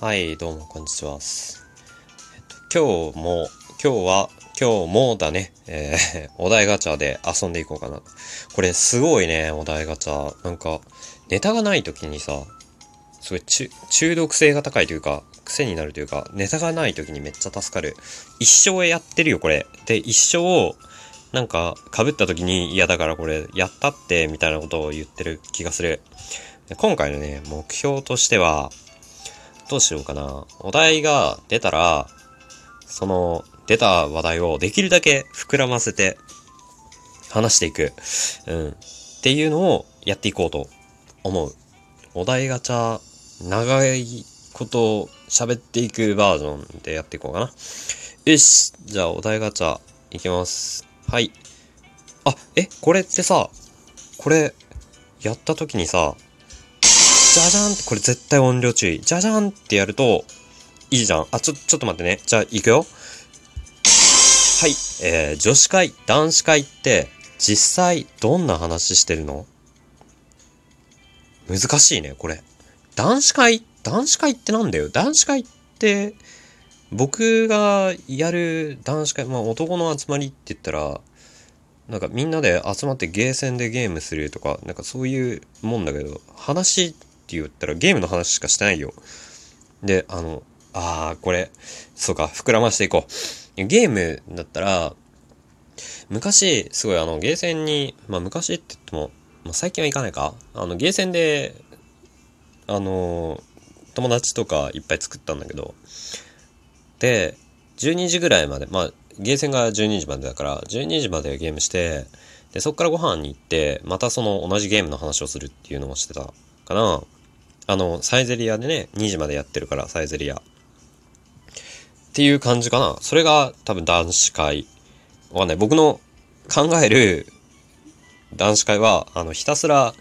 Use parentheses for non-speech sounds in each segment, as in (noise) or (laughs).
はい、どうも、こんにちは。えっと、今日も、今日は、今日もだね、えー、(laughs) お題ガチャで遊んでいこうかな。これ、すごいね、お題ガチャ。なんか、ネタがない時にさ、すごい中毒性が高いというか、癖になるというか、ネタがない時にめっちゃ助かる。一生やってるよ、これ。で、一生、なんか、被った時に、いや、だからこれ、やったって、みたいなことを言ってる気がする。今回のね、目標としては、どうしようかな。お題が出たら、その出た話題をできるだけ膨らませて話していく。うん。っていうのをやっていこうと思う。お題ガチャ、長いこと喋っていくバージョンでやっていこうかな。よし。じゃあお題ガチャいきます。はい。あ、え、これってさ、これ、やった時にさ、じゃじゃんって、これ絶対音量注意。じゃじゃんってやると、いいじゃん。あ、ちょ、ちょっと待ってね。じゃあ、行くよ。はい。えー、女子会、男子会って、実際、どんな話してるの？難しいね、これ。男子会、男子会ってなんだよ。男子会って、僕がやる男子会、まあ男の集まりって言ったら、なんかみんなで集まってゲーセンでゲームするとか、なんかそういうもんだけど、話って言ったらゲームの話しかしてないよ。で、あの、ああ、これ、そうか、膨らましていこう。ゲームだったら、昔、すごいあの、ゲーセンに、まあ昔って言っても、まあ最近は行かないかあの、ゲーセンで、あの、友達とかいっぱい作ったんだけど、で、12時ぐらいまで、まあ、ゲーセンが12時までだから、12時までゲームして、で、そっからご飯に行って、またその同じゲームの話をするっていうのをしてたかな。あの、サイゼリアでね、2時までやってるから、サイゼリア。っていう感じかな。それが多分男子会。わかんない。僕の考える男子会は、あの、ひたすら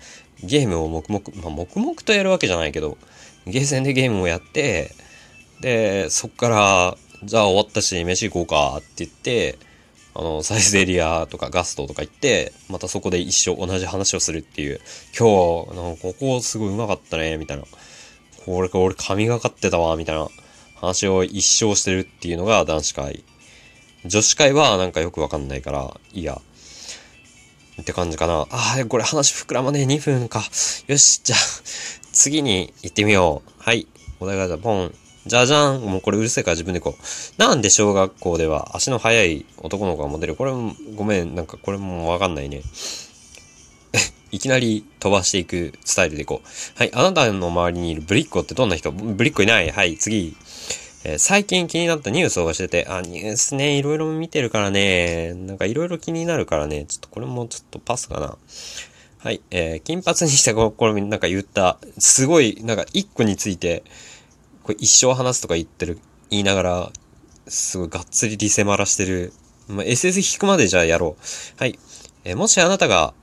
ゲームを黙々、まあ、黙々とやるわけじゃないけど、ゲーセンでゲームをやって、で、そっから、じゃあ終わったし、飯行こうかって言って、あの、サイゼリアとかガストとか行って、またそこで一生同じ話をするっていう、今日、なんかここすごいうまかったね、みたいな。これか俺神がかってたわ、みたいな話を一生してるっていうのが男子会。女子会はなんかよくわかんないから、いいや。って感じかな。ああ、これ話膨らまねえ、2分か。よし、じゃあ、次に行ってみよう。はい。お題がじゃポン。じゃじゃん。もうこれうるせえから自分でこう。なんで小学校では足の速い男の子がモデルこれも、ごめん。なんかこれもわかんないね。(laughs) いきなり飛ばしていくスタイルでいこう。はい。あなたの周りにいるブリッコってどんな人？ブリッコいない？はい。次。えー、最近気になったニュースをしてて、あ、ニュースね、いろいろ見てるからね、なんかいろいろ気になるからね、ちょっとこれもちょっとパスかな。はい。えー、金髪にしたこれなんか言った、すごい、なんか一個について、これ一生話すとか言ってる、言いながら、すごいがっつりリセマラしてる。まあ、SS 引くまでじゃあやろう。はい。えもしあなたが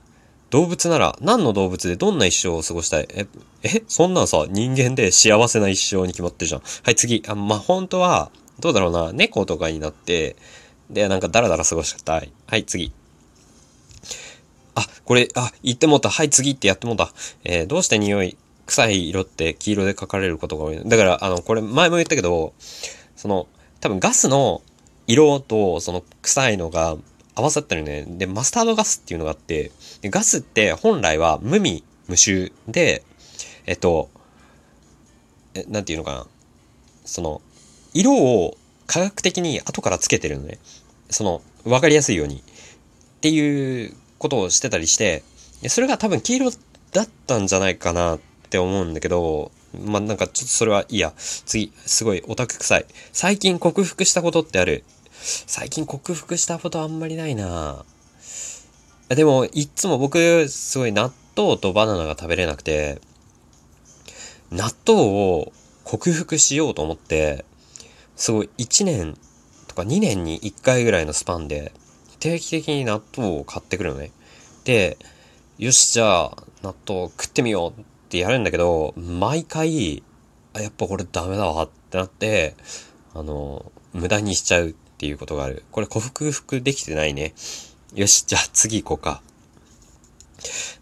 動物なら何の動物でどんな一生を過ごしたい？え、えそんなんさ、人間で幸せな一生に決まってるじゃん。はい、次。あ、まあ、本当は、どうだろうな、猫とかになって、で、なんかダラダラ過ごしたい。はい、次。あ、これ、あ、言ってもった。はい、次ってやってもった。えー、どうして匂い臭い色って黄色で書かれることが多い。だから、あの、これ前も言ったけど、その、多分ガスの色とその臭いのが合わさってるね。で、マスタードガスっていうのがあって、ガスって本来は無味無臭で、えっと、え、なんていうのかな。その、色を科学的に後からつけてるのね。その、わかりやすいように。っていうことをしてたりして、それが多分黄色だったんじゃないかなって思うんだけど、まあ、なんかちょっとそれはいいや。次、すごいオタク臭い。最近克服したことってある？最近克服したことあんまりないなでも、いっつも僕、すごい納豆とバナナが食べれなくて、納豆を克服しようと思って、すごい1年とか2年に1回ぐらいのスパンで、定期的に納豆を買ってくるのね。で、よし、じゃあ、納豆食ってみようってやるんだけど、毎回、あ、やっぱこれダメだわってなって、あの、無駄にしちゃうっていうことがある。これ克服できてないね。よし、じゃあ次行こうか。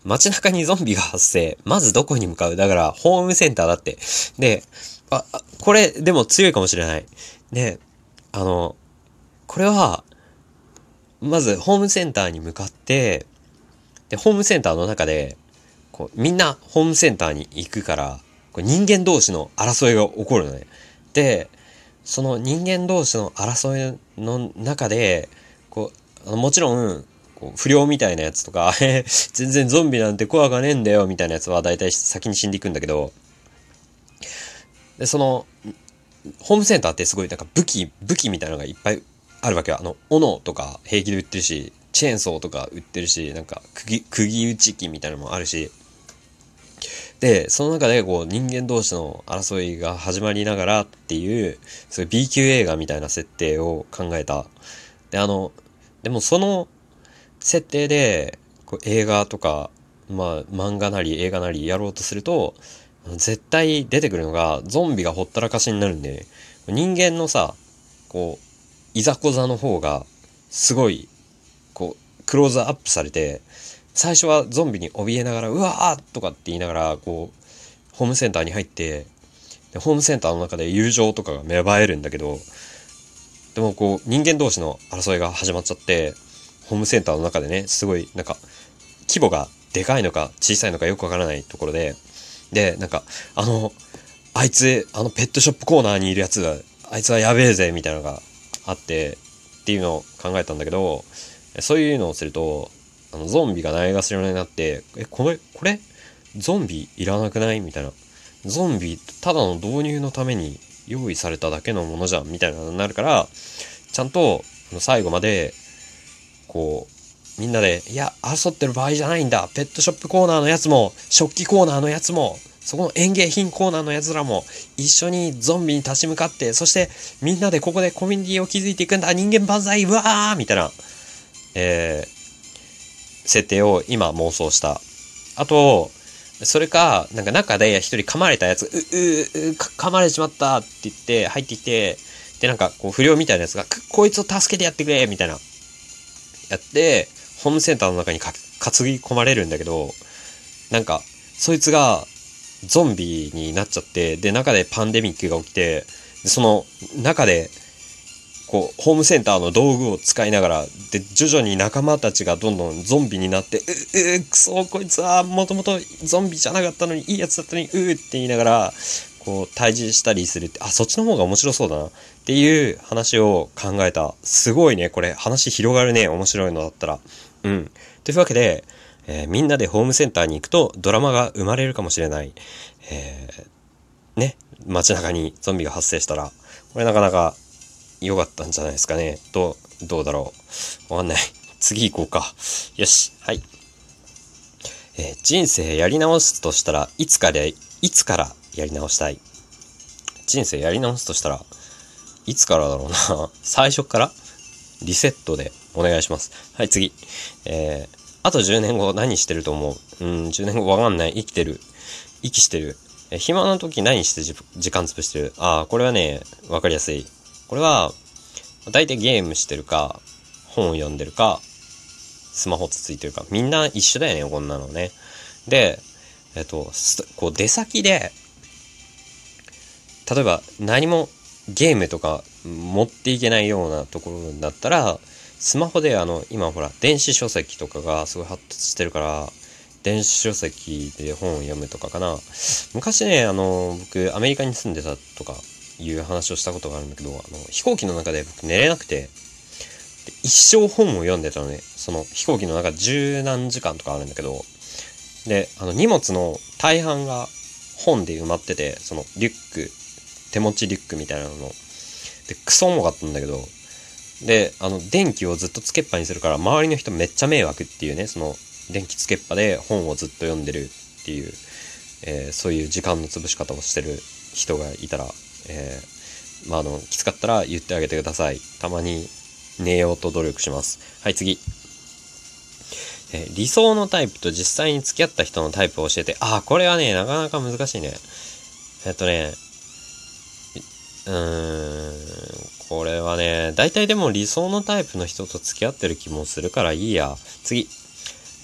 街中にゾンビが発生。まずどこに向かう？だから、ホームセンターだって。で、あ、これ、でも強いかもしれない。で、あの、これは、まず、ホームセンターに向かって、で、ホームセンターの中で、こう、みんなホームセンターに行くから、こう人間同士の争いが起こるのね。で、その人間同士の争いの中で、こう、もちろん、こう不良みたいなやつとか (laughs) 全然ゾンビなんて怖がねえんだよみたいなやつは大体先に死んでいくんだけど、で、その、ホームセンターってすごいなんか武器、武器みたいなのがいっぱいあるわけよ。あの、斧とか平気で売ってるし、チェーンソーとか売ってるし、なんか釘、釘打ち機みたいなのもあるし、で、その中でこう人間同士の争いが始まりながらっていう、そういう B 級映画みたいな設定を考えた。で、あの、でもその設定でこう映画とか、まあ漫画なり映画なりやろうとすると、絶対出てくるのがゾンビがほったらかしになるんで、人間のさ、こう、いざこざの方がすごい、こう、クローズアップされて、最初はゾンビに怯えながら、うわーとかって言いながら、こう、ホームセンターに入って、でホームセンターの中で友情とかが芽生えるんだけど、でもこう、人間同士の争いが始まっちゃって、ホームセンターの中でね、すごい、なんか、規模がでかいのか小さいのかよくわからないところで、で、なんか、あの、あいつ、あのペットショップコーナーにいるやつが、あいつはやべえぜ、みたいなのがあって、っていうのを考えたんだけど、そういうのをすると、あの、ゾンビがないがしろになって、え、これ、これ、ゾンビいらなくない？みたいな。ゾンビ、ただの導入のために用意されただけのものじゃん、みたいなのになるから、ちゃんと、最後まで、こう、みんなで、いや、争ってる場合じゃないんだ。ペットショップコーナーのやつも、食器コーナーのやつも、そこの園芸品コーナーのやつらも一緒にゾンビに立ち向かって、そしてみんなでここでコミュニティを築いていくんだ。人間万歳うわー！みたいな、えー、設定を今妄想した。あと、それか、なんか中で一人噛まれたやつ、う、う、う、噛まれちまったって言って入ってきて、で、なんかこう不良みたいなやつが、こいつを助けてやってくれみたいな、やって、ホームセンターの中に担ぎ込まれるんだけど、なんか、そいつがゾンビになっちゃって、で、中でパンデミックが起きて、その中で、こう、ホームセンターの道具を使いながら、で、徐々に仲間たちがどんどんゾンビになって、う、う、くそ、こいつはもともとゾンビじゃなかったのに、いいやつだったのに、うって言いながら、こう、退治したりするって、あ、そっちの方が面白そうだな。っていう話を考えた。すごいね、これ、話広がるね、面白いのだったら。うん。というわけで、えー、みんなでホームセンターに行くとドラマが生まれるかもしれない。えー、ね、街中にゾンビが発生したら、これなかなか良かったんじゃないですかね。どう、どうだろう。わかんない。(laughs) 次行こうか。よし。はい。えー、人生やり直すとしたらいつかで、いつからやり直したい？人生やり直すとしたらいつからだろうな。(laughs) 最初から？リセットでお願いします。はい、次。えー、あと10年後何してると思う？うん、10年後わかんない。生きてる。息してる。え、暇な時何して時間潰してる？ああ、これはね、わかりやすい。これは、大体ゲームしてるか、本を読んでるか、スマホつついてるか。みんな一緒だよね、こんなのね。で、えっと、こう出先で、例えば何もゲームとか持っていけないようなところだったら、スマホであの、今ほら、電子書籍とかがすごい発達してるから、電子書籍で本を読むとかかな。昔ね、あの、僕、アメリカに住んでたとかいう話をしたことがあるんだけど、あの、飛行機の中で僕寝れなくて、一生本を読んでたのね。その飛行機の中十何時間とかあるんだけど、で、あの荷物の大半が本で埋まってて、そのリュック、手持ちリュックみたいなの。で、クソ重かったんだけど、で、あの、電気をずっとつけっぱにするから、周りの人めっちゃ迷惑っていうね、その、電気つけっぱで本をずっと読んでるっていう、えー、そういう時間の潰し方をしてる人がいたら、えー、まあ、あの、きつかったら言ってあげてください。たまに寝ようと努力します。はい、次。えー、理想のタイプと実際に付き合った人のタイプを教えて、ああ、これはね、なかなか難しいね。えっとね、うーん、これはね、大体でも理想のタイプの人と付き合ってる気もするからいいや。次。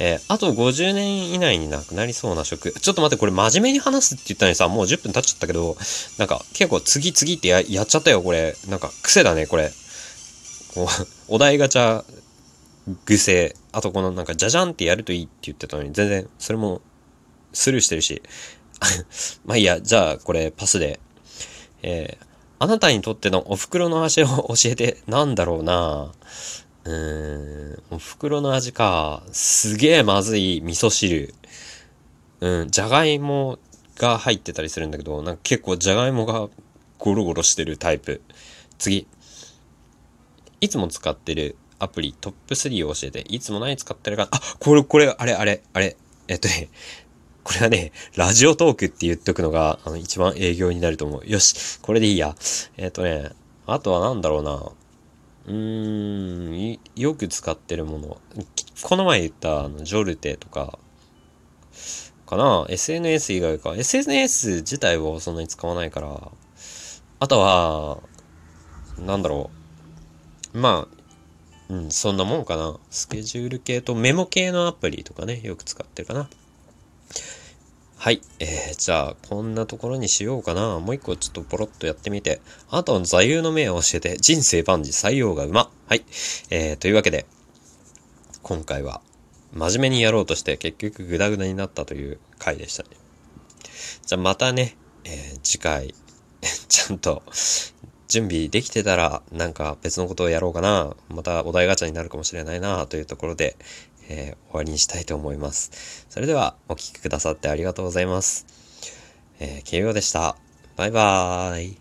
えー、あと50年以内になくなりそうな職。ちょっと待って、これ真面目に話すって言ったのにさ、もう10分経っちゃったけど、なんか結構次々ってややっちゃったよ、これ。なんか癖だね、これ。こう、(laughs) お題ガチャ癖。あとこのなんかじゃじゃんってやるといいって言ってたのに、全然それもスルーしてるし。(laughs) まあいいや、じゃあこれパスで。えー、あなたにとってのお袋の味を教えて、なんだろうなうーん、お袋の味か。すげえまずい味噌汁。うん、じゃがいもが入ってたりするんだけど、なんか結構じゃがいもがゴロゴロしてるタイプ。次。いつも使ってるアプリトップ3を教えて、いつも何使ってるか、あ、これ、これ、あれ、あれ、あれ、えっとね、これはね、ラジオトークって言っとくのが、あの、一番営業になると思う。よし、これでいいや。えっとね、あとはなんだろうな。うーん、よく使ってるもの。この前言った、あの、ジョルテとか、かな ?SNS 以外か。SNS 自体をそんなに使わないから。あとは、なんだろう。まあ、うん、そんなもんかな。スケジュール系とメモ系のアプリとかね、よく使ってるかな。はい。えー、じゃあ、こんなところにしようかな。もう一個ちょっとポロッとやってみて。あなたの座右の銘を教えて、人生万事採用が馬。はい。えー、というわけで、今回は、真面目にやろうとして結局グダグダになったという回でしたね。じゃあまたね、えー、次回、(laughs) ちゃんと準備できてたら、なんか別のことをやろうかな。またお題ガチャになるかもしれないな、というところで、えー、終わりにしたいと思います。それでは、お聴きくださってありがとうございます。えー、慶応でした。バイバーイ。